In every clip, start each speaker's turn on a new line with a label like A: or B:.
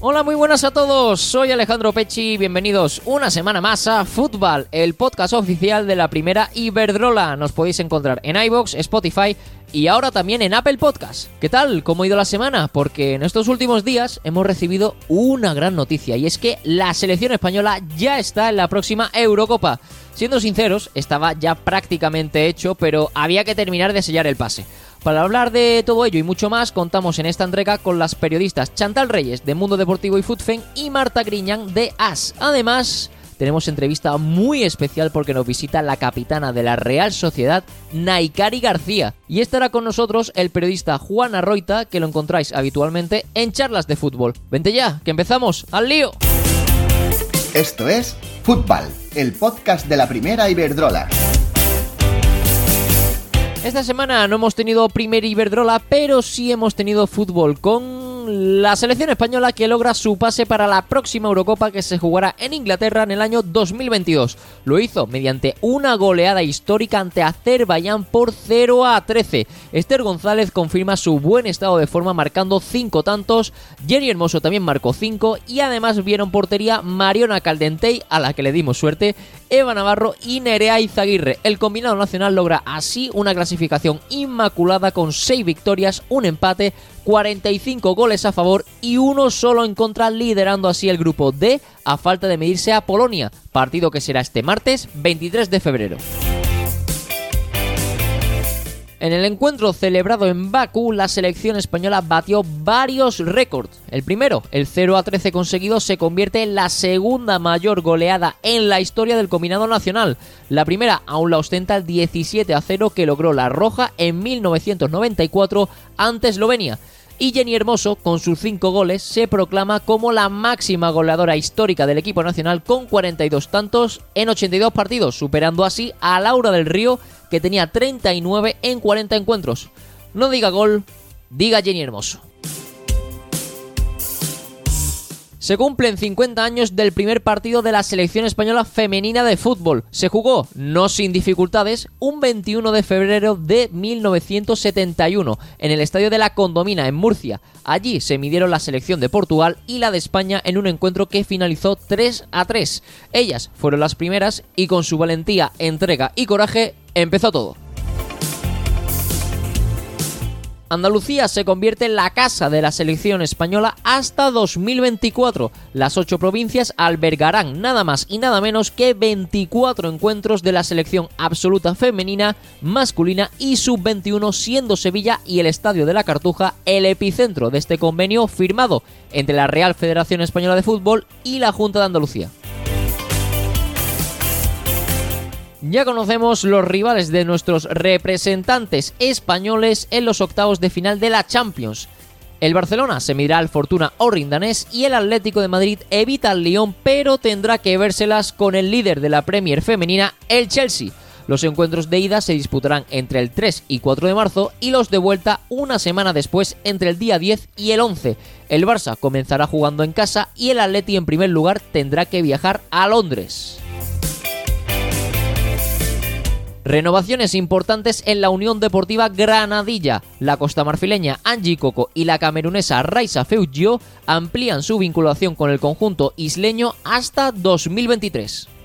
A: Hola, muy buenas a todos. Soy Alejandro Pechi. Bienvenidos una semana más a Fútbol, el podcast oficial de la primera Iberdrola. Nos podéis encontrar en iBox, Spotify y ahora también en Apple Podcast. ¿Qué tal? ¿Cómo ha ido la semana? Porque en estos últimos días hemos recibido una gran noticia y es que la selección española ya está en la próxima Eurocopa. Siendo sinceros, estaba ya prácticamente hecho, pero había que terminar de sellar el pase. Para hablar de todo ello y mucho más, contamos en esta entrega con las periodistas Chantal Reyes de Mundo Deportivo y Footfen y Marta Griñán de AS. Además, tenemos entrevista muy especial porque nos visita la capitana de la Real Sociedad, Naikari García. Y estará con nosotros el periodista Juan Arroita, que lo encontráis habitualmente en charlas de fútbol. Vente ya, que empezamos. ¡Al lío!
B: Esto es Fútbol, el podcast de la primera Iberdrola.
A: Esta semana no hemos tenido primer Iberdrola, pero sí hemos tenido fútbol con la selección española que logra su pase para la próxima Eurocopa que se jugará en Inglaterra en el año 2022. Lo hizo mediante una goleada histórica ante Azerbaiyán por 0 a 13. Esther González confirma su buen estado de forma marcando 5 tantos, Jenny Hermoso también marcó 5 y además vieron portería Mariona Caldentey a la que le dimos suerte, Eva Navarro y Nerea Izaguirre. El combinado nacional logra así una clasificación inmaculada con 6 victorias, un empate, 45 goles a favor y uno solo en contra, liderando así el grupo D a falta de medirse a Polonia, partido que será este martes 23 de febrero. En el encuentro celebrado en Bakú, la selección española batió varios récords. El primero, el 0 a 13 conseguido, se convierte en la segunda mayor goleada en la historia del combinado nacional. La primera aún la ostenta el 17 a 0 que logró la Roja en 1994 ante Eslovenia y Jenny Hermoso, con sus 5 goles, se proclama como la máxima goleadora histórica del equipo nacional con 42 tantos en 82 partidos, superando así a Laura del Río, que tenía 39 en 40 encuentros. No diga gol, diga Jenny Hermoso. Se cumplen 50 años del primer partido de la selección española femenina de fútbol. Se jugó, no sin dificultades, un 21 de febrero de 1971 en el Estadio de la Condomina en Murcia. Allí se midieron la selección de Portugal y la de España en un encuentro que finalizó 3 a 3. Ellas fueron las primeras y con su valentía, entrega y coraje empezó todo. Andalucía se convierte en la casa de la selección española hasta 2024. Las ocho provincias albergarán nada más y nada menos que 24 encuentros de la selección absoluta femenina, masculina y sub-21, siendo Sevilla y el Estadio de la Cartuja el epicentro de este convenio firmado entre la Real Federación Española de Fútbol y la Junta de Andalucía. Ya conocemos los rivales de nuestros representantes españoles en los octavos de final de la Champions. El Barcelona se medirá al Fortuna o Rindanés y el Atlético de Madrid evita al Lyon, pero tendrá que vérselas con el líder de la Premier femenina, el Chelsea. Los encuentros de ida se disputarán entre el 3 y 4 de marzo y los de vuelta una semana después entre el día 10 y el 11. El Barça comenzará jugando en casa y el Atleti en primer lugar tendrá que viajar a Londres. Renovaciones importantes en la Unión Deportiva Granadilla. La costa marfileña Angie Coco y la camerunesa Raisa Feugio amplían su vinculación con el conjunto isleño hasta 2023.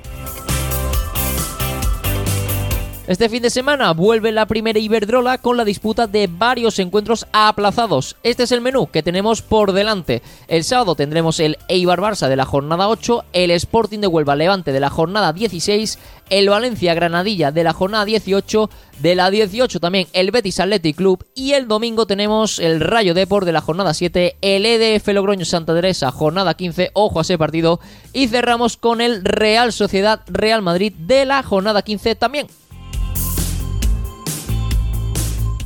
A: Este fin de semana vuelve la primera Iberdrola con la disputa de varios encuentros aplazados. Este es el menú que tenemos por delante. El sábado tendremos el Eibar Barça de la jornada 8, el Sporting de Huelva Levante de la jornada 16, el Valencia Granadilla de la jornada 18, de la 18 también el Betis Athletic Club y el domingo tenemos el Rayo Deport de la jornada 7, el EDF Logroño Santa Teresa jornada 15, ojo a ese partido y cerramos con el Real Sociedad Real Madrid de la jornada 15 también.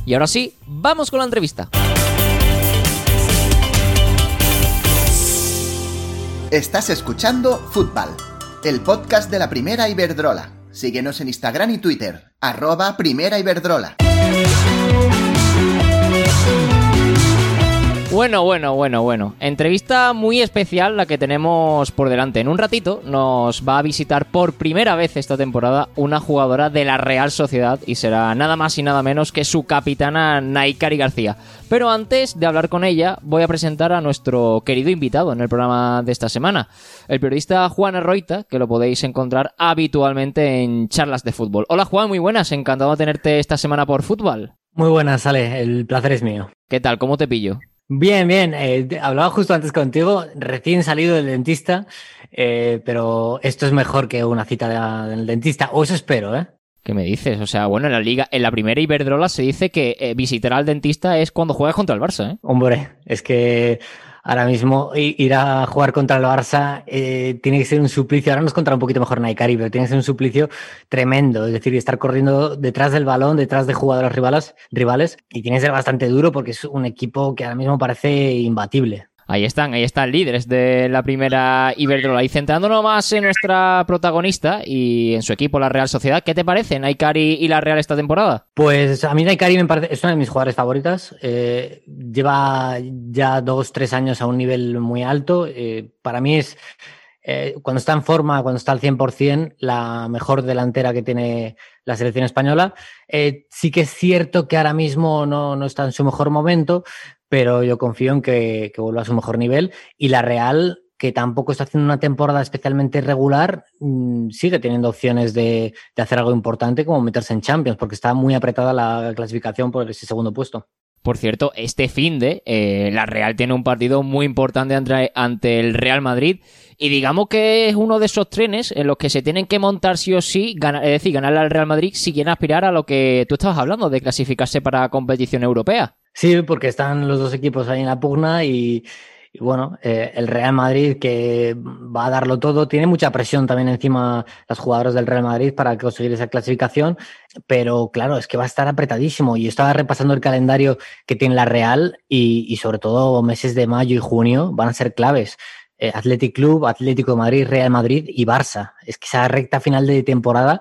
A: Y ahora sí, vamos con la entrevista.
B: Estás escuchando Fútbol, el podcast de la primera Iberdrola. Síguenos en Instagram y Twitter, arroba primera Iberdrola.
A: Bueno, bueno, bueno, bueno. Entrevista muy especial la que tenemos por delante. En un ratito nos va a visitar por primera vez esta temporada una jugadora de la Real Sociedad y será nada más y nada menos que su capitana Naikari García. Pero antes de hablar con ella, voy a presentar a nuestro querido invitado en el programa de esta semana, el periodista Juan Arroita, que lo podéis encontrar habitualmente en charlas de fútbol. Hola Juan, muy buenas, encantado de tenerte esta semana por fútbol.
C: Muy buenas, Ale, el placer es mío.
A: ¿Qué tal? ¿Cómo te pillo?
C: Bien, bien. Eh, hablaba justo antes contigo, recién salido del dentista, eh, pero esto es mejor que una cita del dentista, o eso espero, ¿eh?
A: ¿Qué me dices? O sea, bueno, en la liga, en la primera Iberdrola se dice que eh, visitar al dentista es cuando juegas contra el Barça, ¿eh?
C: Hombre, es que ahora mismo ir a jugar contra el Barça eh, tiene que ser un suplicio. Ahora nos contará un poquito mejor Naikari, pero tiene que ser un suplicio tremendo. Es decir, estar corriendo detrás del balón, detrás de jugadores rivales, rivales, y tiene que ser bastante duro porque es un equipo que ahora mismo parece imbatible.
A: Ahí están, ahí están líderes de la primera Iberdrola. Y centrándonos más en nuestra protagonista y en su equipo, la Real Sociedad, ¿qué te parece Naikari y la Real esta temporada?
C: Pues a mí Naikari me parece, es una de mis jugadores favoritas. Eh, lleva ya dos, tres años a un nivel muy alto. Eh, para mí es, eh, cuando está en forma, cuando está al 100%, la mejor delantera que tiene la selección española. Eh, sí que es cierto que ahora mismo no, no está en su mejor momento, pero yo confío en que, que vuelva a su mejor nivel. Y la Real, que tampoco está haciendo una temporada especialmente regular, mmm, sigue teniendo opciones de, de, hacer algo importante como meterse en Champions, porque está muy apretada la clasificación por ese segundo puesto.
A: Por cierto, este fin de eh, la Real tiene un partido muy importante ante, ante, el Real Madrid y digamos que es uno de esos trenes en los que se tienen que montar sí o sí, ganar, es decir, ganarle al Real Madrid si quieren aspirar a lo que tú estabas hablando de clasificarse para competición europea.
C: Sí, porque están los dos equipos ahí en la pugna y, y bueno, eh, el Real Madrid que va a darlo todo, tiene mucha presión también encima las jugadoras del Real Madrid para conseguir esa clasificación, pero claro, es que va a estar apretadísimo. Y yo estaba repasando el calendario que tiene la Real y, y sobre todo meses de mayo y junio van a ser claves. Eh, Athletic Club, Atlético de Madrid, Real Madrid y Barça. Es que esa recta final de temporada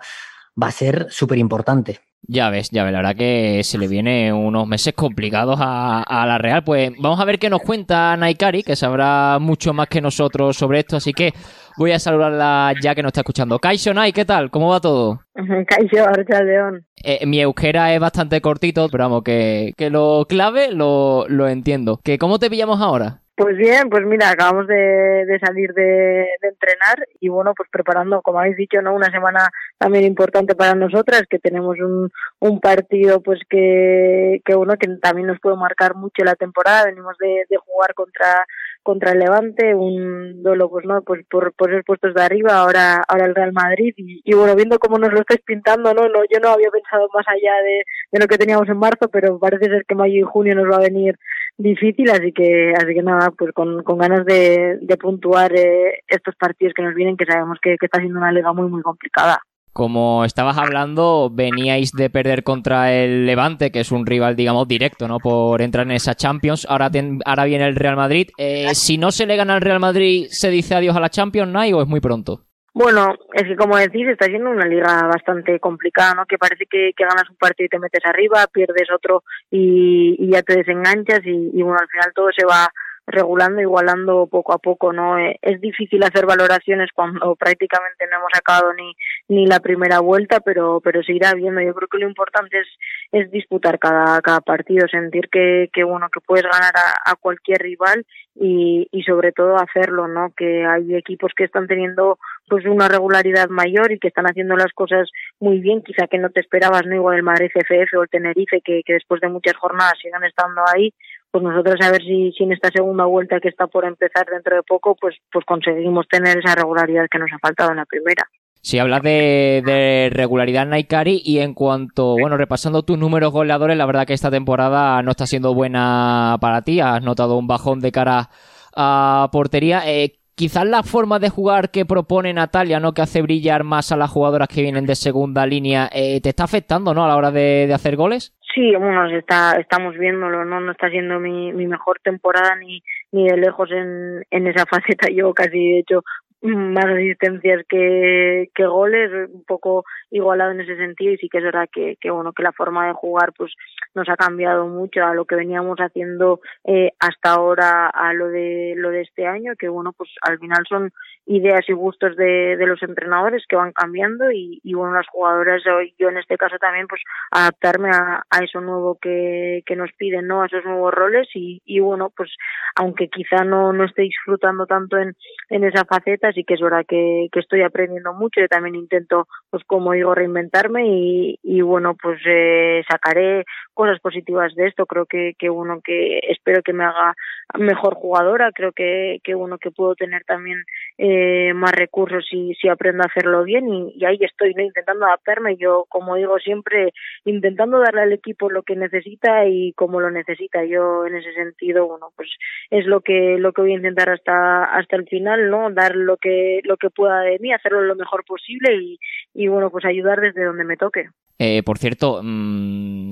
C: va a ser súper importante.
A: Ya ves, ya ves, la verdad que se le viene unos meses complicados a, a, la Real. Pues vamos a ver qué nos cuenta Naikari, que sabrá mucho más que nosotros sobre esto, así que voy a saludarla ya que nos está escuchando. Kaixo Nai, ¿qué tal? ¿Cómo va todo?
D: Kaixo, León.
A: Eh, mi euskera es bastante cortito, pero vamos, que, que lo clave lo, lo entiendo. ¿Que ¿Cómo te pillamos ahora?
D: Pues bien, pues mira, acabamos de, salir de, entrenar y bueno, pues preparando, como habéis dicho, ¿no? Una semana también importante para nosotras, que tenemos un, un partido pues que, que bueno, que también nos puede marcar mucho la temporada, venimos de, de jugar contra contra el Levante, un duelo pues no, pues por, por esos puestos de arriba, ahora, ahora el Real Madrid. Y, y, bueno, viendo cómo nos lo estáis pintando, no, no, yo no había pensado más allá de, de lo que teníamos en marzo, pero parece ser que mayo y junio nos va a venir difícil, así que, así que nada, pues con, con ganas de, de puntuar eh, estos partidos que nos vienen, que sabemos que, que está siendo una liga muy, muy complicada.
A: Como estabas hablando, veníais de perder contra el Levante, que es un rival, digamos, directo, ¿no? Por entrar en esa Champions. Ahora, ten, ahora viene el Real Madrid. Eh, si no se le gana al Real Madrid, ¿se dice adiós a la Champions, Nai, o es muy pronto?
D: Bueno, es que como decís, está siendo una liga bastante complicada, ¿no? Que parece que, ganas un partido y te metes arriba, pierdes otro y, ya te desenganchas y, y, bueno, al final todo se va regulando, igualando poco a poco, ¿no? Es difícil hacer valoraciones cuando prácticamente no hemos acabado ni, ni la primera vuelta, pero, pero se irá viendo. Yo creo que lo importante es, es disputar cada, cada partido, sentir que, que bueno, que puedes ganar a, a cualquier rival y, y sobre todo hacerlo, ¿no? Que hay equipos que están teniendo pues una regularidad mayor y que están haciendo las cosas muy bien, quizá que no te esperabas, ¿no? Igual el Madrid FF o el Tenerife, que, que después de muchas jornadas sigan estando ahí, pues nosotros a ver si, si en esta segunda vuelta que está por empezar dentro de poco, pues, pues conseguimos tener esa regularidad que nos ha faltado en la primera.
A: Si hablas de, de, regularidad Naikari y en cuanto, bueno, repasando tus números goleadores, la verdad que esta temporada no está siendo buena para ti, has notado un bajón de cara a portería. Eh, quizás la forma de jugar que propone Natalia, ¿no? Que hace brillar más a las jugadoras que vienen de segunda línea, eh, ¿te está afectando, ¿no? A la hora de, hacer goles?
D: Sí, bueno, está, estamos viéndolo, ¿no? No está siendo mi, mi mejor temporada ni, ni de lejos en, en esa faceta. Yo casi, de hecho, más asistencias que, que goles, un poco igualado en ese sentido y sí que es verdad que, que bueno que la forma de jugar pues nos ha cambiado mucho a lo que veníamos haciendo eh, hasta ahora a lo de lo de este año que bueno pues al final son ideas y gustos de, de los entrenadores que van cambiando y, y bueno las jugadoras yo en este caso también pues adaptarme a, a eso nuevo que, que nos piden no a esos nuevos roles y, y bueno pues aunque quizá no no esté disfrutando tanto en, en esa faceta sí que es verdad que, que estoy aprendiendo mucho. Y también intento pues como digo reinventarme y, y bueno pues eh, sacaré cosas positivas de esto. Creo que que uno que espero que me haga mejor jugadora creo que que uno que puedo tener también eh, más recursos si si aprendo a hacerlo bien y, y ahí estoy intentando adaptarme. Yo como digo siempre intentando darle al equipo lo que necesita y como lo necesita. Yo en ese sentido bueno pues es lo que lo que voy a intentar hasta hasta el final no dar lo que lo que pueda de mí hacerlo lo mejor posible y, y bueno pues ayudar desde donde me toque
A: eh, por cierto, mmm,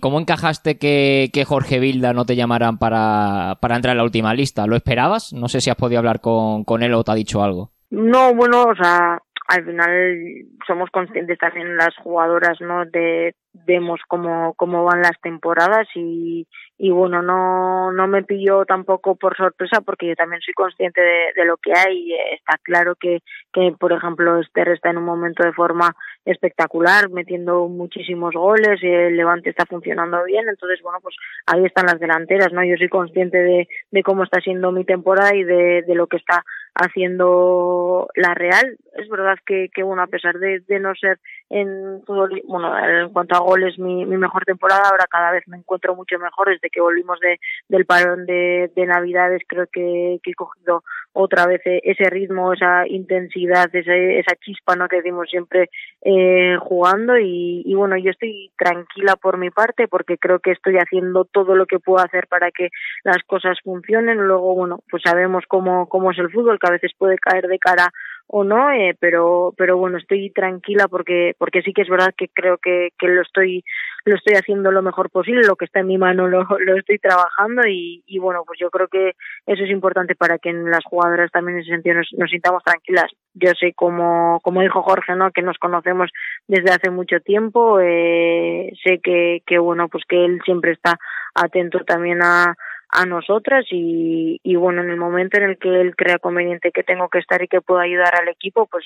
A: ¿cómo encajaste que, que, Jorge Vilda no te llamaran para, para entrar en la última lista? ¿Lo esperabas? No sé si has podido hablar con, con él o te ha dicho algo.
D: No, bueno, o sea, al final somos conscientes también las jugadoras, ¿no? De vemos cómo, cómo van las temporadas y, y bueno, no, no me pilló tampoco por sorpresa porque yo también soy consciente de, lo que hay está claro que, que, por ejemplo, Esther está en un momento de forma espectacular, metiendo muchísimos goles y el Levante está funcionando bien, entonces, bueno, pues ahí están las delanteras, ¿no? Yo soy consciente de, de cómo está siendo mi temporada y de, de lo que está haciendo la Real. Es verdad que, que bueno, a pesar de, de no ser en fútbol, bueno, en cuanto a goles mi, mi mejor temporada, ahora cada vez me encuentro mucho mejor desde que volvimos de, del parón de, de Navidades, creo que, que he cogido otra vez ese ritmo, esa intensidad, esa, esa chispa ¿no? que decimos siempre eh, jugando y, y bueno, yo estoy tranquila por mi parte porque creo que estoy haciendo todo lo que puedo hacer para que las cosas funcionen. Luego, bueno, pues sabemos cómo, cómo es el fútbol, que a veces puede caer de cara o no, eh, pero pero bueno, estoy tranquila porque porque sí que es verdad que creo que, que lo estoy lo estoy haciendo lo mejor posible, lo que está en mi mano lo, lo estoy trabajando y, y bueno, pues yo creo que eso es importante para que en las jugadoras también en ese sentido nos, nos sintamos tranquilas. Yo sé como como dijo Jorge, ¿no? que nos conocemos desde hace mucho tiempo, eh, sé que que bueno, pues que él siempre está atento también a a nosotras y, y bueno en el momento en el que él crea conveniente que tengo que estar y que puedo ayudar al equipo pues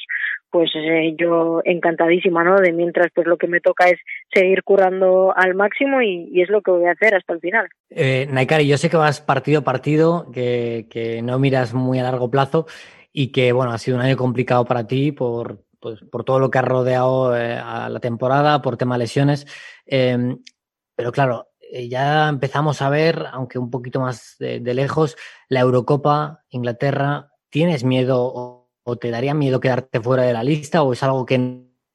D: pues eh, yo encantadísima no de mientras pues lo que me toca es seguir currando al máximo y, y es lo que voy a hacer hasta el final.
C: Eh, Naikari yo sé que vas partido a partido que, que no miras muy a largo plazo y que bueno ha sido un año complicado para ti por pues, por todo lo que ha rodeado eh, a la temporada por tema lesiones. Eh, pero claro ya empezamos a ver, aunque un poquito más de, de lejos, la Eurocopa, Inglaterra. ¿Tienes miedo o, o, te daría miedo quedarte fuera de la lista o es algo que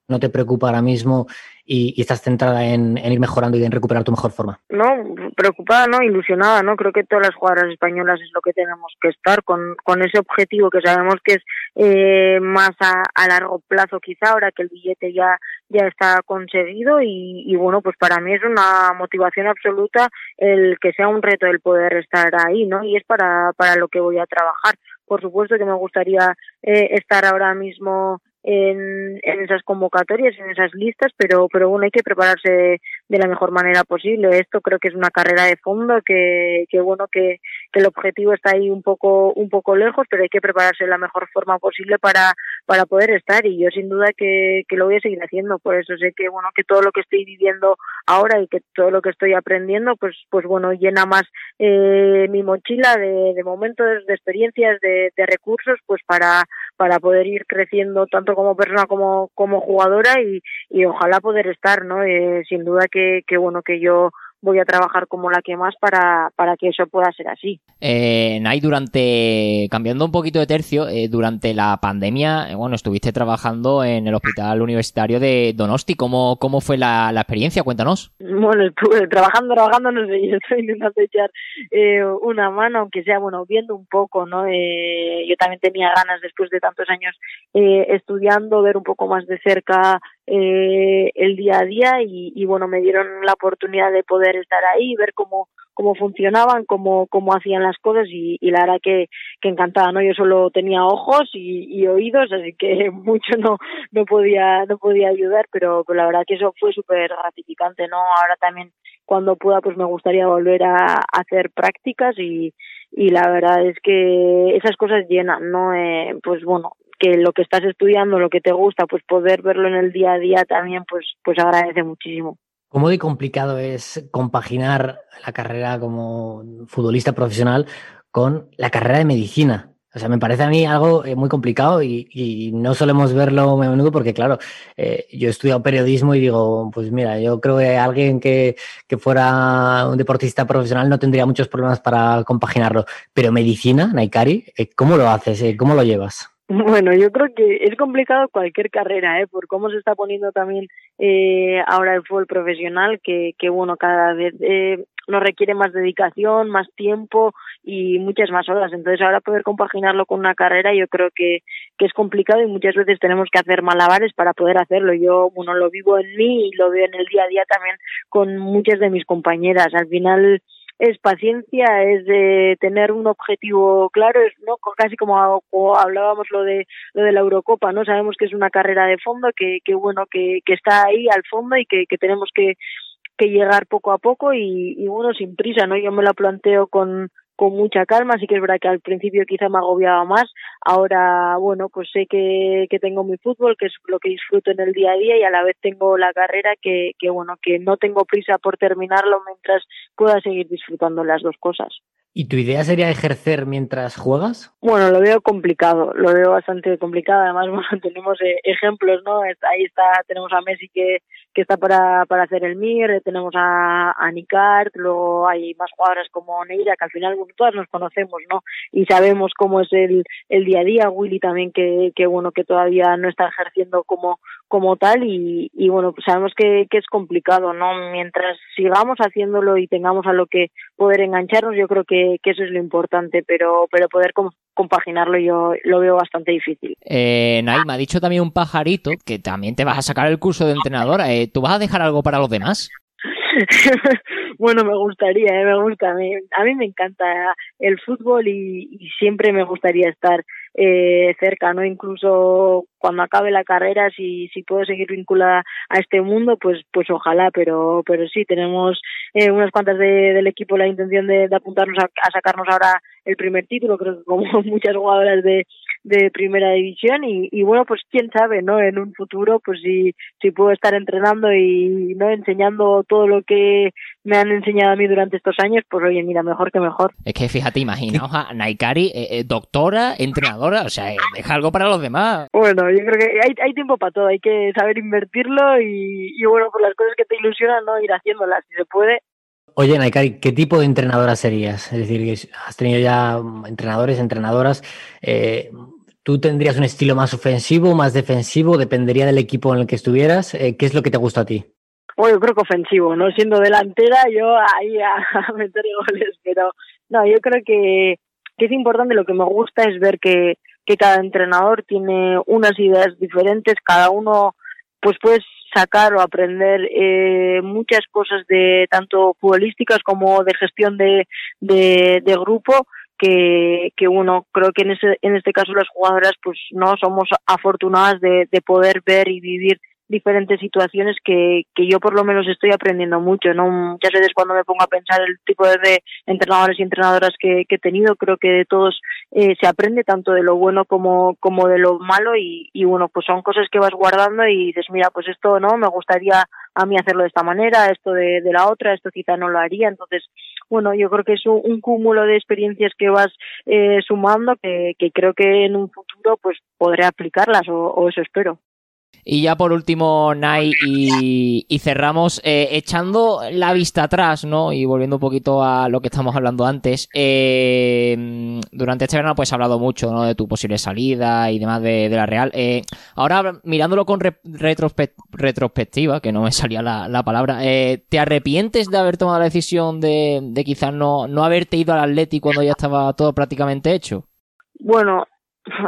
C: no te preocupa ahora mismo y, y estás centrada en, ir mejorando y en recuperar tu mejor forma?
D: No, preocupada, no, ilusionada, ¿no? Creo que todas las jugadoras españolas es lo que tenemos que estar con, con ese objetivo que sabemos que es eh, más a, a largo plazo quizá ahora que el billete ya ya está conseguido y, y bueno pues para mí es una motivación absoluta el que sea un reto el poder estar ahí no y es para para lo que voy a trabajar por supuesto que me gustaría eh, estar ahora mismo en, esas convocatorias, en esas listas, pero, pero bueno, hay que prepararse de, de, la mejor manera posible. Esto creo que es una carrera de fondo, que, que bueno, que, que el objetivo está ahí un poco, un poco lejos, pero hay que prepararse de la mejor forma posible para, para poder estar y yo sin duda que, que lo voy a seguir haciendo. Por eso sé que bueno, que todo lo que estoy viviendo ahora y que todo lo que estoy aprendiendo, pues, pues bueno, llena más eh, mi mochila de, de momentos, de experiencias, de, de recursos, pues para, para poder ir creciendo tanto como persona como, como jugadora y, y ojalá poder estar, ¿no? Eh, sin duda que, que bueno, que yo voy a trabajar como la que más para, para que eso pueda ser así.
A: Eh, Nay, durante, cambiando un poquito de tercio, eh, durante la pandemia, eh, bueno, estuviste trabajando en el Hospital Universitario de Donosti. ¿Cómo, cómo fue la, la experiencia? Cuéntanos.
D: Bueno, estuve trabajando, trabajando, no sé, yo estoy intentando echar eh, una mano, aunque sea, bueno, viendo un poco, ¿no? Eh, yo también tenía ganas, después de tantos años estudiando, ver un poco más de cerca eh, el día a día y, y, bueno, me dieron la oportunidad de poder estar ahí, ver cómo, cómo funcionaban, cómo, cómo hacían las cosas y, y la verdad que, que encantada, ¿no? Yo solo tenía ojos y, y oídos, así que mucho no, no podía, no podía ayudar, pero, pero la verdad que eso fue súper gratificante, ¿no? Ahora también cuando pueda pues me gustaría volver a, hacer prácticas y, y la verdad es que esas cosas llenan, ¿no? Eh, pues bueno, que lo que estás estudiando, lo que te gusta, pues poder verlo en el día a día también, pues, pues agradece muchísimo.
C: ¿Cómo de complicado es compaginar la carrera como futbolista profesional con la carrera de medicina? O sea, me parece a mí algo eh, muy complicado y, y, no solemos verlo a menudo porque, claro, eh, yo he estudiado periodismo y digo, pues mira, yo creo que alguien que, que, fuera un deportista profesional no tendría muchos problemas para compaginarlo. Pero medicina, Naikari, eh, ¿cómo lo haces? ¿Cómo lo llevas?
D: Bueno, yo creo que es complicado cualquier carrera, ¿eh? por cómo se está poniendo también eh, ahora el fútbol profesional, que, que bueno, cada vez eh, nos requiere más dedicación, más tiempo y muchas más horas. Entonces ahora poder compaginarlo con una carrera yo creo que, que es complicado y muchas veces tenemos que hacer malabares para poder hacerlo. Yo, bueno, lo vivo en mí y lo veo en el día a día también con muchas de mis compañeras. Al final es paciencia, es de tener un objetivo claro, es no casi como, hablábamos lo de lo de la Eurocopa, no sabemos que es una carrera de fondo, que, que bueno, que, que está ahí al fondo y que, que tenemos que, que llegar poco a poco y, y bueno, sin prisa, ¿no? Yo me lo planteo con con mucha calma, sí que es verdad que al principio quizá me agobiaba más, ahora bueno, pues sé que, que tengo mi fútbol, que es lo que disfruto en el día a día y a la vez tengo la carrera que, que bueno, que no tengo prisa por terminarlo mientras pueda seguir disfrutando las dos cosas.
C: ¿Y tu idea sería ejercer mientras juegas?
D: Bueno, lo veo complicado, lo veo bastante complicado. Además, bueno, tenemos eh, ejemplos, ¿no? Ahí está, tenemos a Messi que, que está para, para hacer el MIR, tenemos a, a luego hay más jugadoras como Neira, que al final todas nos conocemos, ¿no? Y sabemos cómo es el, el día a día. Willy también, que, que bueno, que todavía no está ejerciendo como, como tal y, y bueno, pues sabemos que, que es complicado, ¿no? Mientras sigamos haciéndolo y tengamos a lo que poder engancharnos, yo creo que que, eso es lo importante, pero, pero poder compaginarlo yo lo veo bastante difícil.
A: Eh, Naim, ha dicho también un pajarito que también te vas a sacar el curso de entrenadora. Eh, ¿Tú vas a dejar algo para los demás?
D: bueno, me gustaría, eh, me gusta. A mí, a mí me encanta el fútbol y, siempre me gustaría estar eh, cerca, ¿no? Incluso cuando acabe la carrera, si, si puedo seguir vinculada a este mundo, pues, pues ojalá, pero, pero sí, tenemos eh, unas cuantas de, del equipo la intención de, de apuntarnos a, sacarnos ahora el primer título, creo que como muchas jugadoras de, de primera división y, y bueno, pues quién sabe, ¿no? En un futuro, pues si, si puedo estar entrenando y, ¿no? Enseñando todo lo que me han enseñado a mí durante estos años, pues oye, mira, mejor que mejor.
A: Es que fíjate, imaginaos a Naikari, eh, eh, doctora, entrenadora, o sea, eh, deja algo para los demás.
D: Bueno, yo creo que hay, hay tiempo para todo, hay que saber invertirlo y, y bueno, por las cosas que te ilusionan, ¿no? Ir haciéndolas, si se puede.
C: Oye, Naikari, ¿qué tipo de entrenadora serías? Es decir, has tenido ya entrenadores, entrenadoras. Eh, ¿Tú tendrías un estilo más ofensivo, más defensivo? Dependería del equipo en el que estuvieras. Eh, ¿Qué es lo que te gusta a ti?
D: Bueno, yo creo que ofensivo, ¿no? Siendo delantera, yo ahí a, meter goles, pero no, yo creo que, es importante, lo que me gusta es ver que, que cada entrenador tiene unas ideas diferentes, cada uno pues puedes sacar o aprender eh, muchas cosas de tanto futbolísticas como de gestión de grupo que, que uno creo que en ese en este caso las jugadoras pues no somos afortunadas de, de poder ver y vivir diferentes situaciones que, que yo por lo menos estoy aprendiendo mucho, ¿no? Muchas veces cuando me pongo a pensar el tipo de entrenadores y entrenadoras que, que he tenido, creo que de todos eh, se aprende tanto de lo bueno como, como de lo malo y, y bueno, pues son cosas que vas guardando y dices, mira, pues esto no, me gustaría a mí hacerlo de esta manera, esto de, la otra, esto quizá no lo haría, entonces, bueno, yo creo que es un, un cúmulo de experiencias que vas eh, sumando que, que creo que en un futuro pues podré aplicarlas o, o eso espero.
A: Y ya por último, Nai, y, cerramos eh, echando la vista atrás, ¿no? Y volviendo un poquito a lo que estamos hablando antes. Eh, durante este verano, pues he hablado mucho, ¿no? De tu posible salida y demás de, la Real. Eh, ahora, mirándolo con re retrospect retrospectiva, que no me salía la, la palabra, eh, ¿te arrepientes de haber tomado la decisión de, de quizás no, no haberte ido al Atleti cuando ya estaba todo prácticamente hecho?
D: Bueno,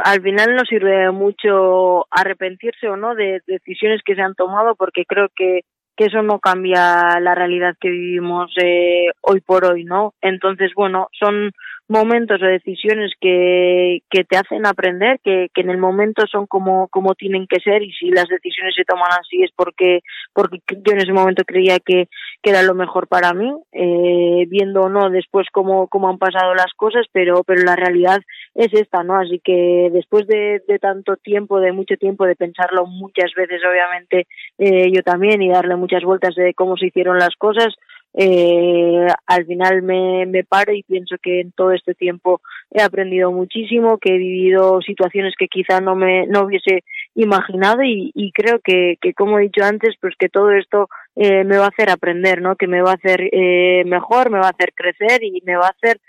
D: al final no sirve mucho arrepentirse o no de decisiones que se han tomado porque creo que que eso no cambia la realidad que vivimos eh, hoy por hoy, ¿no? Entonces, bueno, son momentos o decisiones que, que te hacen aprender, que, que en el momento son como, como tienen que ser y si las decisiones se toman así es porque, porque yo en ese momento creía que, que era lo mejor para mí, eh, viendo o no después cómo, cómo han pasado las cosas, pero, pero la realidad es esta, ¿no? Así que después de, de tanto tiempo, de mucho tiempo, de pensarlo muchas veces, obviamente, eh, yo también, y darle muchas vueltas de cómo se hicieron las cosas, eh, al final me, me paro y pienso que en todo este tiempo he aprendido muchísimo, que he vivido situaciones que quizá no me no hubiese imaginado y, creo que, que, como he dicho antes, pues que todo esto eh, me va a hacer aprender, ¿no? Que me va a hacer eh, mejor, me va a hacer crecer y me va a hacer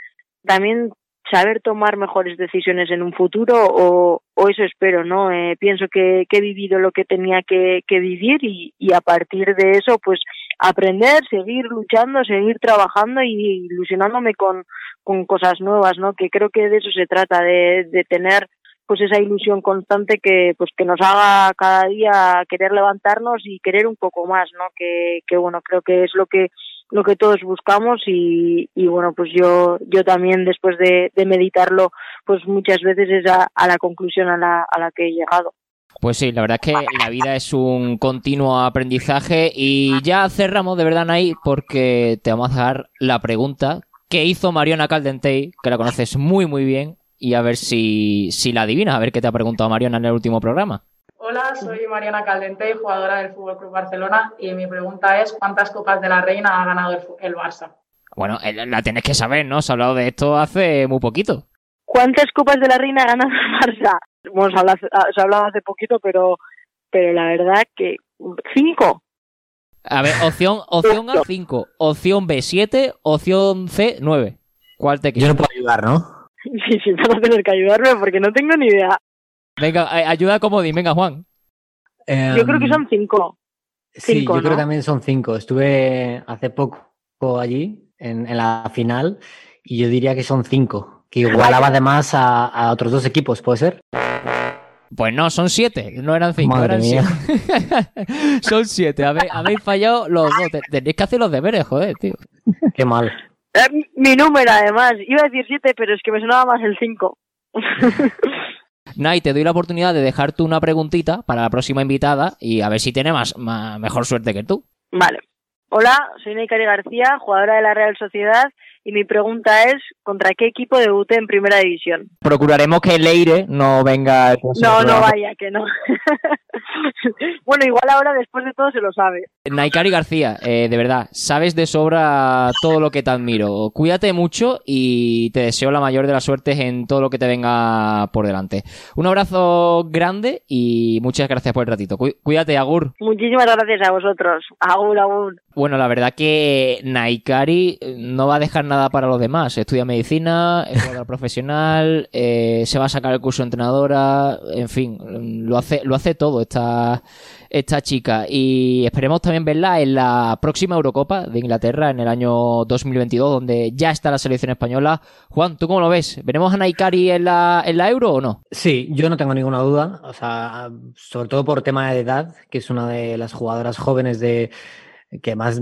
D: también saber tomar mejores decisiones en un futuro o, o eso espero, ¿no? Eh, pienso que, que, he vivido lo que tenía que, que vivir y, y, a partir de eso, pues aprender, seguir luchando, seguir trabajando y ilusionándome con, con cosas nuevas, ¿no? Que creo que de eso se trata, de, de tener pues esa ilusión constante que pues que nos haga cada día querer levantarnos y querer un poco más, ¿no? Que, que bueno, creo que es lo que lo que todos buscamos y, y bueno pues yo yo también después de, de meditarlo pues muchas veces es a, a la conclusión a la, a la que he llegado.
A: Pues sí, la verdad es que la vida es un continuo aprendizaje y ya cerramos de verdad ahí porque te vamos a dar la pregunta que hizo Mariona Caldentey, que la conoces muy muy bien, y a ver si, si la adivinas, a ver qué te ha preguntado Mariona en el último programa.
E: Hola, soy Mariana Caldentey, jugadora del Fútbol Club Barcelona, y mi pregunta es: ¿cuántas Copas de la Reina ha ganado el, el Barça?
A: Bueno, eh, la tenés que saber, ¿no? Se ha hablado de esto hace muy poquito.
D: ¿Cuántas Copas de la Reina ha ganado el Barça? Bueno, se ha hablado, se ha hablado hace poquito, pero, pero la verdad que. ¿Cinco?
A: A ver, opción, opción A, 5. Opción B, 7. Opción C, 9. ¿Cuál te quieres?
C: Yo no puedo ayudar, ¿no?
D: Sí, sí, van a tener que ayudarme porque no tengo ni idea.
A: Venga, ayuda como di, venga, Juan.
D: Eh, yo creo que son cinco.
C: Sí,
D: cinco,
C: yo
D: ¿no?
C: creo que también son cinco. Estuve hace poco allí, en, en, la final, y yo diría que son cinco. Que igualaba además a, a otros dos equipos, ¿puede ser?
A: Pues no, son siete, no eran cinco,
C: Madre
A: eran
C: mía.
A: siete. son siete, habéis, habéis fallado los dos. Te- Tenéis que hacer los deberes, joder, tío.
C: Qué mal.
D: Eh, mi número, además. Iba a decir siete, pero es que me sonaba más el cinco.
A: Nay, te doy la oportunidad de dejarte una preguntita para la próxima invitada y a ver si tiene más, más- mejor suerte que tú.
D: Vale. Hola, soy Neikari García, jugadora de la Real Sociedad, y mi pregunta es, ¿contra qué equipo debuté en Primera División?
A: Procuraremos que Leire no venga.
D: No, no vaya, que no. bueno, igual ahora después de todo se lo sabe.
A: Naikari García, eh, de verdad, sabes de sobra todo lo que te admiro. Cuídate mucho y te deseo la mayor de las suertes en todo lo que te venga por delante. Un abrazo grande y muchas gracias por el ratito. Cu- Cuídate, Agur.
D: Muchísimas gracias a vosotros. Agur, agur.
A: Bueno, la verdad que Naikari eh, no va a dejar nada para los demás. Estudia medicina, es jugadora profesional, eh, se va a sacar el curso de entrenadora, en fin, lo hace, lo hace todo esta, esta chica. Y esperemos también verla en la próxima Eurocopa de Inglaterra en el año 2022, donde ya está la selección española. Juan, ¿tú cómo lo ves? ¿Veremos a Naikari en la, en la Euro o no?
C: Sí, yo no tengo ninguna duda. O sea, sobre todo por tema de edad, que es una de las jugadoras jóvenes de que más,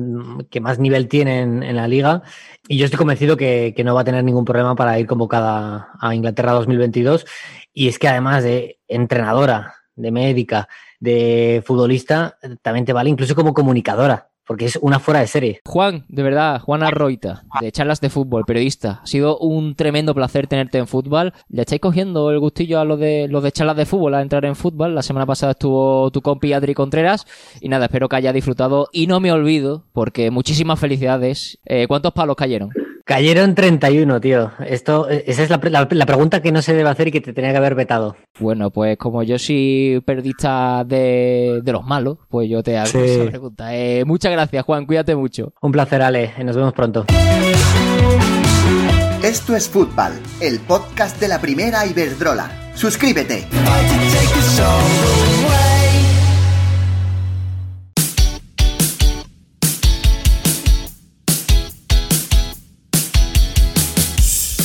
C: que más nivel tiene en, en la liga. Y yo estoy convencido que, que, no va a tener ningún problema para ir convocada a Inglaterra 2022. Y es que además de entrenadora, de médica, de futbolista, también te vale incluso como comunicadora. Porque es una fuera de serie.
A: Juan, de verdad, Juan Arroita, de charlas de fútbol, periodista. Ha sido un tremendo placer tenerte en fútbol. ¿Le estáis cogiendo el gustillo a los de, los de charlas de fútbol a entrar en fútbol? La semana pasada estuvo tu compi Adri Contreras. Y nada, espero que haya disfrutado. Y no me olvido, porque muchísimas felicidades. Eh, ¿Cuántos palos cayeron?
C: Cayeron 31, tío. Esto, esa es la, la, la, pregunta que no se debe hacer y que te tenía que haber vetado.
A: Bueno, pues como yo soy periodista de, de los malos, pues yo te hago sí. esa pregunta. Eh, muchas gracias, Juan. Cuídate mucho.
C: Un placer, Ale. Nos vemos pronto.
B: Esto es Fútbol, el podcast de la primera Iberdrola. Suscríbete.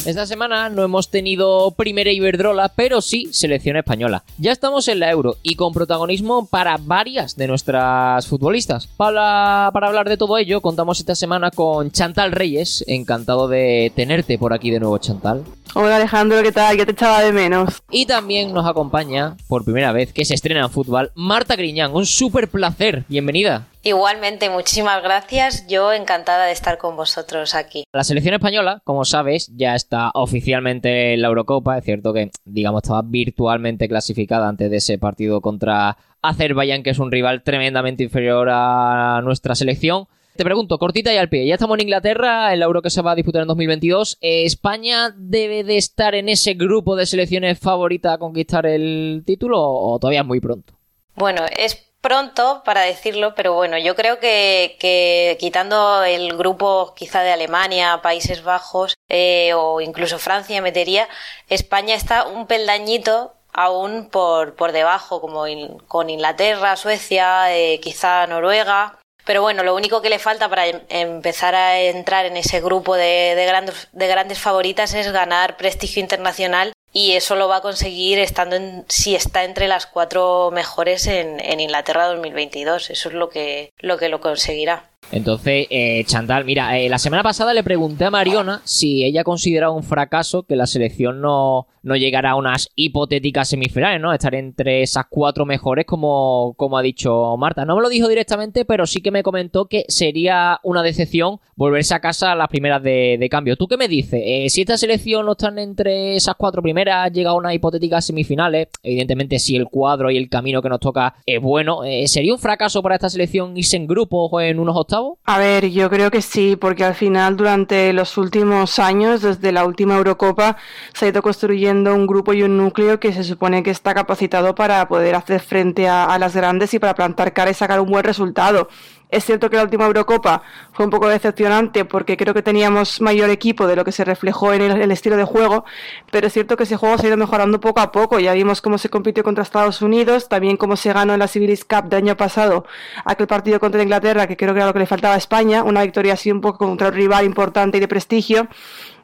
A: Esta semana no hemos tenido primera Iberdrola, pero sí selección española. Ya estamos en la Euro y con protagonismo para varias de nuestras futbolistas. Para, para hablar de todo ello, contamos esta semana con Chantal Reyes. Encantado de tenerte por aquí de nuevo, Chantal.
F: Hola Alejandro, ¿qué tal? Ya te echaba de menos.
A: Y también nos acompaña, por primera vez que se estrena en fútbol, Marta Griñán. Un súper placer. Bienvenida.
G: Igualmente, muchísimas gracias. Yo encantada de estar con vosotros aquí.
A: La selección española, como sabes, ya está oficialmente en la Eurocopa. Es cierto que, digamos, estaba virtualmente clasificada antes de ese partido contra Azerbaiyán, que es un rival tremendamente inferior a nuestra selección. Te pregunto, cortita y al pie, ya estamos en Inglaterra, en la Euro que se va a disputar en 2022. ¿España debe de estar en ese grupo de selecciones favoritas a conquistar el título o todavía es muy pronto?
G: Bueno, es pronto para decirlo, pero bueno, yo creo que, quitando el grupo quizá de Alemania, Países Bajos eh, o incluso Francia metería, España está un peldañito aún por, por debajo, como con Inglaterra, Suecia, eh, quizá Noruega. Pero bueno, lo único que le falta para em, empezar a entrar en ese grupo de, grandes, de grandes favoritas es ganar prestigio internacional y eso lo va a conseguir estando en, si está entre las cuatro mejores en, en Inglaterra 2022. Eso es lo que lo, que lo conseguirá.
A: Entonces, eh, Chantal, mira, eh, la semana pasada le pregunté a Mariona si ella consideraba un fracaso que la selección no, no llegara a unas hipotéticas semifinales, ¿no? Estar entre esas cuatro mejores, como, como ha dicho Marta. No me lo dijo directamente, pero sí que me comentó que sería una decepción volverse a casa a las primeras de, cambio. ¿Tú qué me dices? Eh, si esta selección no están entre esas cuatro primeras, llega a unas hipotéticas semifinales, evidentemente si el cuadro y el camino que nos toca es bueno, eh, ¿sería un fracaso para esta selección irse en grupo o en unos octavos?
F: A ver, yo creo que sí, porque al final durante los últimos años, desde la última Eurocopa, se ha ido construyendo un grupo y un núcleo que se supone que está capacitado para poder hacer frente a, a las grandes y para plantar cara y sacar un buen resultado. Es cierto que la última Eurocopa fue un poco decepcionante porque creo que teníamos mayor equipo de lo que se reflejó en el, estilo de juego, pero es cierto que ese juego se ha ido mejorando poco a poco. Ya vimos cómo se compitió contra Estados Unidos, también cómo se ganó en la Civilis Cup del año pasado aquel partido contra Inglaterra, que creo que era lo que le faltaba a España, una victoria así un poco contra un rival importante y de prestigio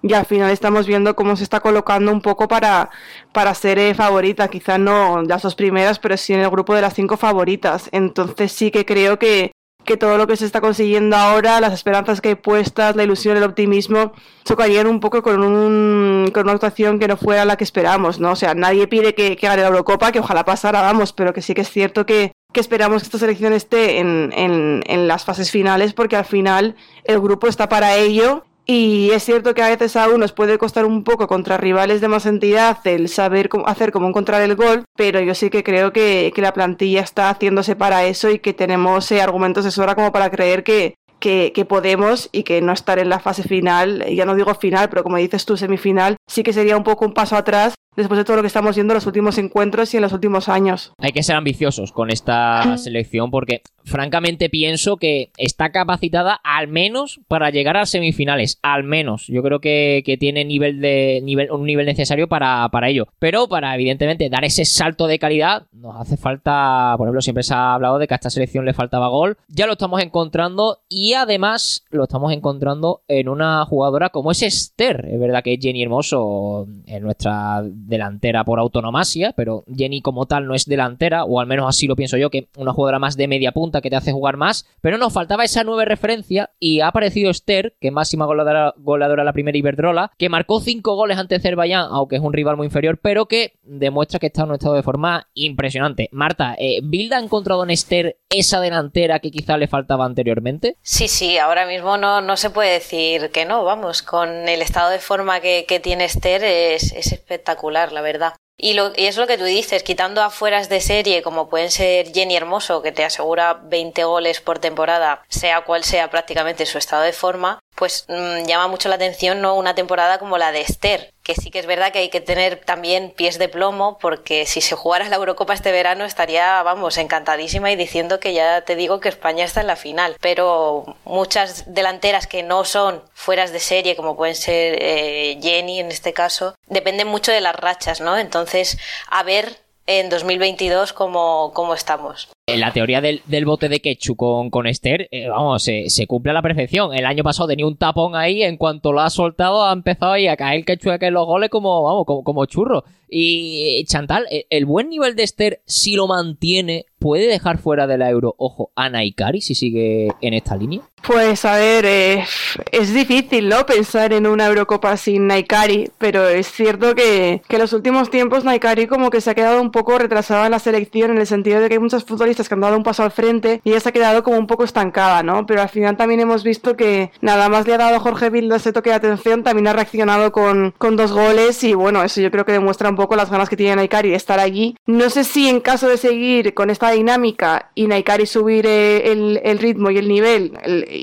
F: y al final estamos viendo cómo se está colocando un poco para, para ser eh, favorita, quizá no las dos primeras, pero sí en el grupo de las cinco favoritas. Entonces sí que creo que, que todo lo que se está consiguiendo ahora, las esperanzas que hay puestas, la ilusión, el optimismo, chocarían un poco con, un, con una actuación que no fuera la que esperamos, ¿no? O sea, nadie pide que, gane la Eurocopa, que ojalá pasara, vamos, pero que sí que es cierto que, esperamos que esta selección esté en, en las fases finales, porque al final el grupo está para ello y es cierto que a veces a unos puede costar un poco contra rivales de más entidad el saber cómo hacer cómo encontrar el gol, pero yo sí que creo que, que la plantilla está haciéndose para eso y que tenemos eh, argumentos de sobra como para creer que, que, que, podemos y que no estar en la fase final, ya no digo final, pero como dices tú, semifinal, sí que sería un poco un paso atrás después de todo lo que estamos viendo en los últimos encuentros y en los últimos años.
A: Hay que ser ambiciosos con esta selección porque francamente pienso que está capacitada al menos para llegar a semifinales, al menos. Yo creo que, tiene nivel de nivel un nivel necesario para, para ello. Pero para evidentemente dar ese salto de calidad nos hace falta, por ejemplo, siempre se ha hablado de que a esta selección le faltaba gol. Ya lo estamos encontrando y además lo estamos encontrando en una jugadora como es Esther. Es verdad que es Jenny Hermoso en nuestra delantera por autonomasia, pero Jenny como tal no es delantera, o al menos así lo pienso yo, que una jugadora más de media punta que te hace jugar más, pero nos faltaba esa nueva referencia y ha aparecido Esther, que es máxima goleadora, goleadora la primera Iberdrola, que marcó cinco goles ante Azerbaiyán, aunque es un rival muy inferior, pero que demuestra que está en un estado de forma impresionante. Marta, eh, ¿Bilda ha encontrado en Esther esa delantera que quizá le faltaba anteriormente?
G: Sí, sí, ahora mismo no, no se puede decir que no, vamos, con el estado de forma que, tiene Esther es, es espectacular la verdad. Y, lo, y es lo que tú dices, quitando afueras de serie como pueden ser Jenny Hermoso, que te asegura 20 goles por temporada, sea cual sea prácticamente su estado de forma, pues mm, llama mucho la atención no una temporada como la de Esther, que sí que es verdad que hay que tener también pies de plomo porque si se jugara la Eurocopa este verano estaría, vamos, encantadísima y diciendo que ya te digo que España está en la final, pero muchas delanteras que no son fueras de serie como pueden ser eh, Jenny en este caso, dependen mucho de las rachas, ¿no? Entonces, a ver en 2022 cómo, cómo estamos.
A: La teoría del, bote de ketchup con, con Esther, eh, vamos, se, se, cumple a la perfección. El año pasado tenía un tapón ahí, en cuanto lo ha soltado, ha empezado ahí a caer el ketchup en los goles como, vamos, como, como churro. Y Chantal, el buen nivel de Esther, si lo mantiene, puede dejar fuera de la euro, ojo, a Naikari si sigue en esta línea.
F: Pues a ver, eh, es difícil, ¿no? Pensar en una Eurocopa sin Naikari, pero es cierto que, que en los últimos tiempos Naikari como que se ha quedado un poco retrasada en la selección en el sentido de que hay muchos futbolistas que han dado un paso al frente y ella se ha quedado como un poco estancada, ¿no? Pero al final también hemos visto que nada más le ha dado a Jorge Vilda ese toque de atención, también ha reaccionado con, con dos goles y bueno, eso yo creo que demuestra un poco las ganas que tiene Naikari de estar allí. No sé si en caso de seguir con esta dinámica y Naikari subir eh, el, el ritmo y el nivel,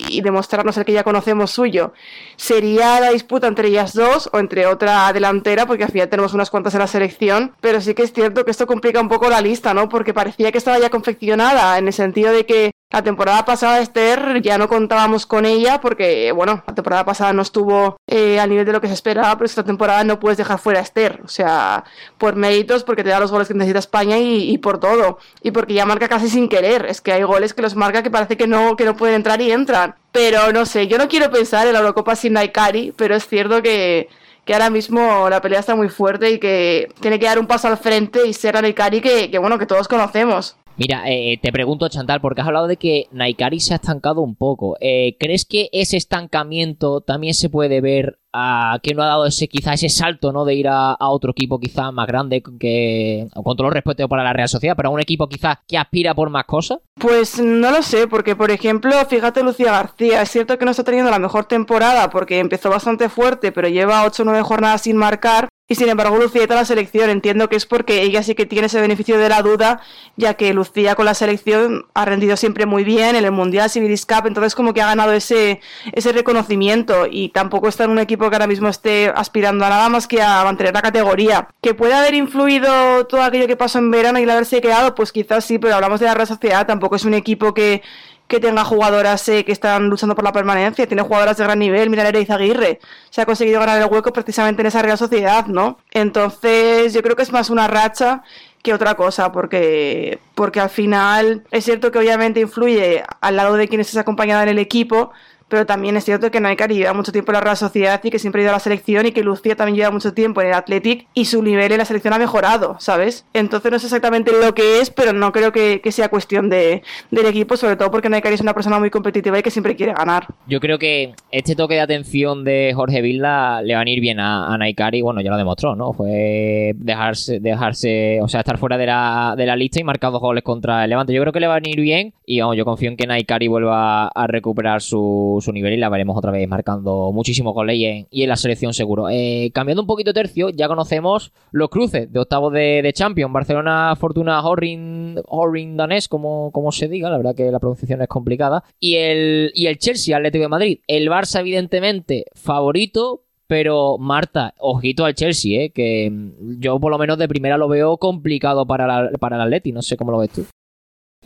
F: y demostrarnos el que ya conocemos suyo, sería la disputa entre ellas dos o entre otra delantera, porque al final tenemos unas cuantas en la selección, pero sí que es cierto que esto complica un poco la lista, ¿no? Porque parecía que estaba ya confeccionada, en el sentido de que la temporada pasada Esther ya no contábamos con ella porque, bueno, la temporada pasada no estuvo eh, a nivel de lo que se esperaba, pero esta temporada no puedes dejar fuera a Esther. O sea, por méritos, porque te da los goles que necesita España y, por todo. Y porque ya marca casi sin querer. Es que hay goles que los marca que parece que no, que no pueden entrar y entran. Pero no sé, yo no quiero pensar en la Eurocopa sin Naikari, pero es cierto que, que ahora mismo la pelea está muy fuerte y que tiene que dar un paso al frente y ser a Naikari que, que bueno, que todos conocemos.
A: Mira, eh, te pregunto, Chantal, porque has hablado de que Naikari se ha estancado un poco. Eh, ¿Crees que ese estancamiento también se puede ver a que no ha dado ese quizá ese salto, ¿no? De ir a, otro equipo quizá más grande que con todo el respeto para la Real Sociedad, pero a un equipo quizá que aspira por más cosas?
F: Pues no lo sé, porque por ejemplo, fíjate Lucía García, es cierto que no está teniendo la mejor temporada porque empezó bastante fuerte, pero lleva 8 o 9 jornadas sin marcar, y sin embargo, Lucía está la selección. Entiendo que es porque ella sí que tiene ese beneficio de la duda, ya que Lucía con la selección ha rendido siempre muy bien en el Mundial Civilis Cup, entonces como que ha ganado ese, ese reconocimiento y tampoco está en un equipo que ahora mismo esté aspirando a nada más que a mantener la categoría. ¿Que puede haber influido todo aquello que pasó en verano y el haberse quedado? Pues quizás sí, pero hablamos de la Real Sociedad, tampoco es un equipo que que tenga jugadoras eh, que están luchando por la permanencia, tiene jugadoras de gran nivel, mira Ereiz Aguirre, se ha conseguido ganar el hueco precisamente en esa Real Sociedad, ¿no? Entonces yo creo que es más una racha que otra cosa, porque, porque al final es cierto que obviamente influye al lado de quien estés acompañada en el equipo, pero también es cierto que Naikari lleva mucho tiempo en la Real Sociedad y que siempre ha ido a la selección y que Lucía también lleva mucho tiempo en el Athletic y su nivel en la selección ha mejorado, ¿sabes? Entonces no sé exactamente lo que es, pero no creo que, sea cuestión de, del equipo, sobre todo porque Naikari es una persona muy competitiva y que siempre quiere ganar.
A: Yo creo que este toque de atención de Jorge Vilda le va a ir bien a, a Naikari, bueno, ya lo demostró, ¿no? Fue dejarse, dejarse, o sea, estar fuera de la, de la lista y marcar dos goles contra el Levante. Yo creo que le va a ir bien y vamos, yo confío en que Naikari vuelva a recuperar su su nivel y la veremos otra vez marcando muchísimos goles y en, y en la selección seguro. Eh, cambiando un poquito tercio, ya conocemos los cruces de octavos de, de Champions. Barcelona, Fortuna, Horring, Horring Danés, como, como se diga, la verdad que la pronunciación es complicada. Y el, y el Chelsea, Atlético de Madrid. El Barça, evidentemente, favorito, pero Marta, ojito al Chelsea, ¿eh? que yo por lo menos de primera lo veo complicado para, para el Atleti, no sé cómo lo ves tú.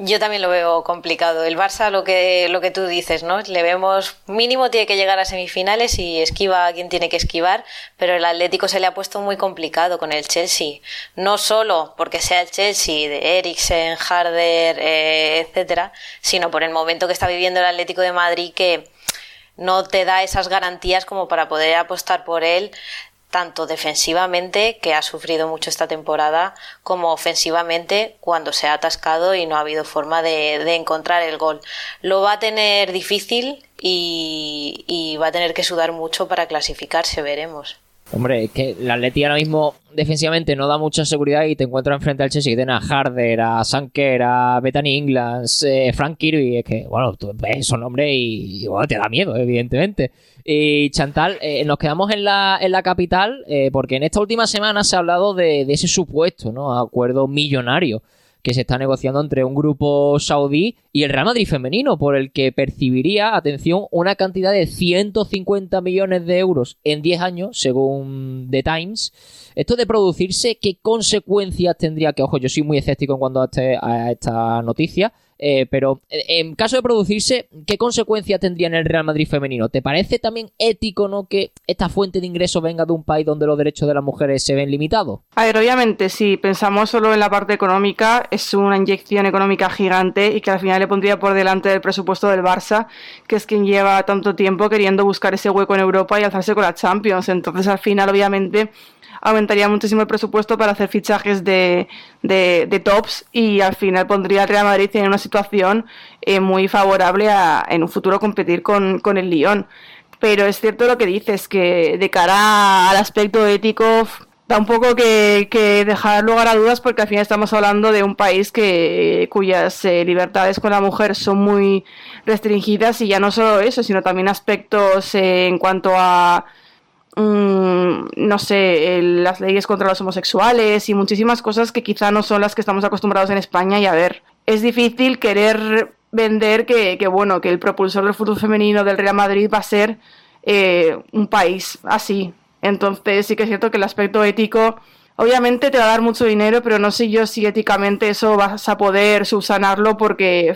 G: Yo también lo veo complicado. El Barça, lo que, lo que tú dices, ¿no? Le vemos mínimo tiene que llegar a semifinales y esquiva a quien tiene que esquivar, pero el Atlético se le ha puesto muy complicado con el Chelsea. No solo porque sea el Chelsea de Eriksen, Harder, eh, etcétera, sino por el momento que está viviendo el Atlético de Madrid que no te da esas garantías como para poder apostar por él tanto defensivamente, que ha sufrido mucho esta temporada, como ofensivamente cuando se ha atascado y no ha habido forma de, encontrar el gol. Lo va a tener difícil y, y, va a tener que sudar mucho para clasificarse, veremos.
A: Hombre, es que la Atleti ahora mismo defensivamente no da mucha seguridad y te encuentras enfrente al Chelsea que a Harder, a Sanker, a Bethany England, eh, Frank Kirby. Es que, bueno, tú ves esos nombres y, bueno, te da miedo, evidentemente. Y Chantal, eh, nos quedamos en la, en la capital eh, porque en esta última semana se ha hablado de, de ese supuesto ¿no? acuerdo millonario que se está negociando entre un grupo saudí y el Real Madrid femenino, por el que percibiría, atención, una cantidad de 150 millones de euros en 10 años, según The Times. Esto de producirse, ¿qué consecuencias tendría? Que, ojo, yo soy muy escéptico en cuanto a, este, a esta noticia. Eh, pero eh, en caso de producirse, ¿qué consecuencia tendría en el Real Madrid femenino? ¿Te parece también ético no que esta fuente de ingreso venga de un país donde los derechos de las mujeres se ven limitados?
F: A ver, obviamente, si pensamos solo en la parte económica, es una inyección económica gigante y que al final le pondría por delante del presupuesto del Barça, que es quien lleva tanto tiempo queriendo buscar ese hueco en Europa y alzarse con la Champions. Entonces, al final, obviamente, aumentaría muchísimo el presupuesto para hacer fichajes de, de, tops y al final pondría al Real Madrid en una situación eh, muy favorable a en un futuro competir con, con el Lyon. Pero es cierto lo que dices, que de cara al aspecto ético da un poco que, que, dejar lugar a dudas porque al final estamos hablando de un país que cuyas eh, libertades con la mujer son muy restringidas y ya no solo eso, sino también aspectos eh, en cuanto a no sé, las leyes contra los homosexuales y muchísimas cosas que quizá no son las que estamos acostumbrados en España y a ver, es difícil querer vender que, bueno, que el propulsor del fútbol femenino del Real Madrid va a ser eh, un país así. Entonces sí que es cierto que el aspecto ético obviamente te va a dar mucho dinero, pero no sé yo si éticamente eso vas a poder subsanarlo porque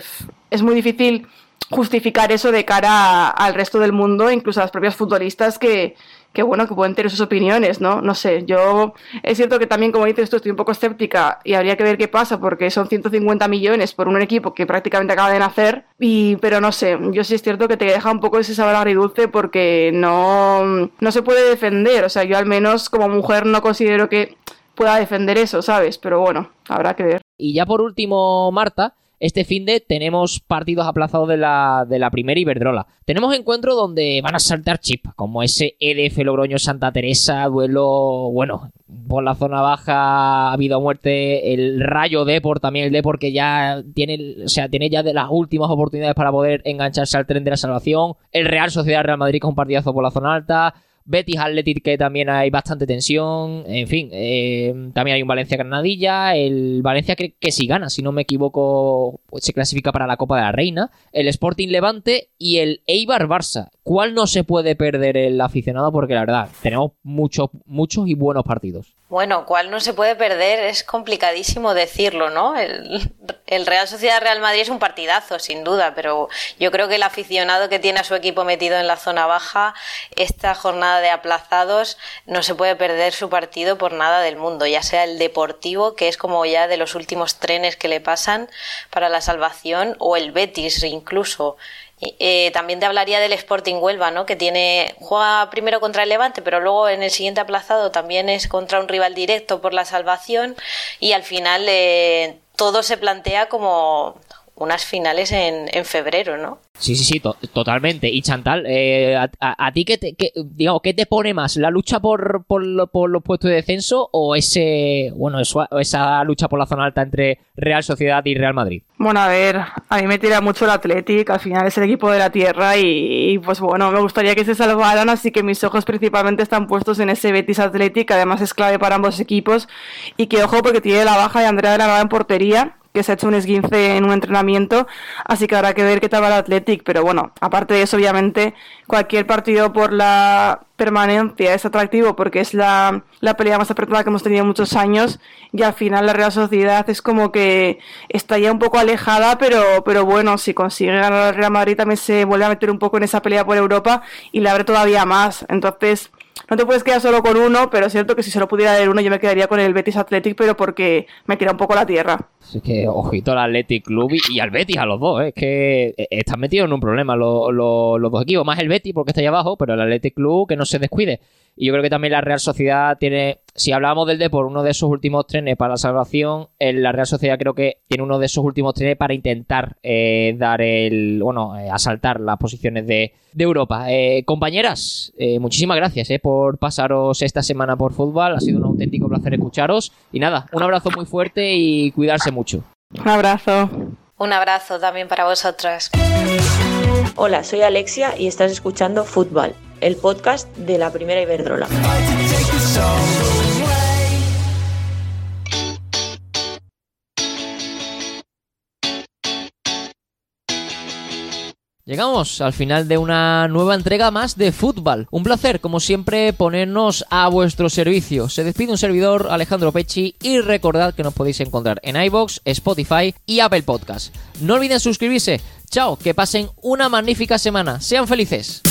F: es muy difícil justificar eso de cara al resto del mundo, incluso a las propias futbolistas que, que bueno, que pueden tener sus opiniones, ¿no? No sé, yo es cierto que también, como dices tú, estoy un poco escéptica y habría que ver qué pasa porque son 150 millones por un equipo que prácticamente acaba de nacer, y, pero no sé, yo sí es cierto que te deja un poco ese sabor agridulce porque no, no se puede defender, o sea, yo al menos como mujer no considero que pueda defender eso, ¿sabes? Pero bueno, habrá que ver.
A: Y ya por último, Marta, este fin de tenemos partidos aplazados de la, de la primera Iberdrola. Tenemos encuentros donde van a saltar chip, como ese EDF Logroño Santa Teresa, duelo, bueno, por la zona baja ha habido muerte, el Rayo Deport, también el Deport que ya tiene, o sea, tiene ya de las últimas oportunidades para poder engancharse al tren de la salvación, el Real Sociedad Real Madrid con un partidazo por la zona alta, Betis Athletic, que también hay bastante tensión. En fin, eh, también hay un Valencia Granadilla. El Valencia que, si gana, si no me equivoco, pues se clasifica para la Copa de la Reina. El Sporting Levante y el Eibar Barça. ¿Cuál no se puede perder el aficionado? Porque la verdad, tenemos muchos, y buenos partidos.
G: Bueno, ¿cuál no se puede perder? Es complicadísimo decirlo, ¿no? El, el, Real Sociedad Real Madrid es un partidazo, sin duda, pero yo creo que el aficionado que tiene a su equipo metido en la zona baja, esta jornada de aplazados, no se puede perder su partido por nada del mundo, ya sea el Deportivo, que es como ya de los últimos trenes que le pasan para la salvación, o el Betis incluso. Eh, también te hablaría del Sporting Huelva, ¿no? Que tiene juega primero contra el Levante, pero luego en el siguiente aplazado también es contra un rival directo por la salvación y al final eh, todo se plantea como unas finales en, en febrero, ¿no?
A: Sí, sí, sí, totalmente. Y Chantal, eh, a, ti qué te, digamos, ¿qué te pone más? ¿La lucha por, por, los puestos de descenso o ese, bueno, esa lucha por la zona alta entre Real Sociedad y Real Madrid?
F: Bueno, a ver, a mí me tira mucho el Athletic, al final es el equipo de la tierra y, pues bueno, me gustaría que se salvaran, así que mis ojos principalmente están puestos en ese Betis Athletic, que además es clave para ambos equipos y que ojo porque tiene la baja de Andrea de la Nava en portería que se ha hecho un esguince en un entrenamiento, así que habrá que ver qué tal va el Athletic, pero bueno, aparte de eso, obviamente, cualquier partido por la permanencia es atractivo porque es la, la pelea más apretada que hemos tenido muchos años y al final la Real Sociedad es como que está ya un poco alejada, pero, pero bueno, si consigue ganar el Real Madrid también se vuelve a meter un poco en esa pelea por Europa y le abre todavía más, entonces no te puedes quedar solo con uno, pero es cierto que si solo pudiera haber uno, yo me quedaría con el Betis Athletic, pero porque me tira un poco la tierra.
A: Es que, ojito al Athletic Club y, al Betis, a los dos, ¿eh? es que eh, están metidos en un problema los, los dos equipos. Más el Betis porque está ahí abajo, pero el Athletic Club que no se descuide. Y yo creo que también la Real Sociedad tiene, si hablábamos del Depor, uno de esos últimos trenes para la salvación, la Real Sociedad creo que tiene uno de esos últimos trenes para intentar eh, dar el, bueno, eh, asaltar las posiciones de, Europa. Eh, compañeras, muchísimas gracias por pasaros esta semana por fútbol. Ha sido un auténtico placer escucharos. Y nada, un abrazo muy fuerte y cuidarse mucho.
F: Un abrazo.
G: Un abrazo también para vosotras.
H: Hola, soy Alexia y estás escuchando Fútbol el podcast de la primera Iberdrola.
A: Llegamos al final de una nueva entrega más de fútbol. Un placer, como siempre, ponernos a vuestro servicio. Se despide un servidor, Alejandro Pecci, y recordad que nos podéis encontrar en iBox, Spotify y Apple Podcast. No olviden suscribirse. Chao, que pasen una magnífica semana. Sean felices.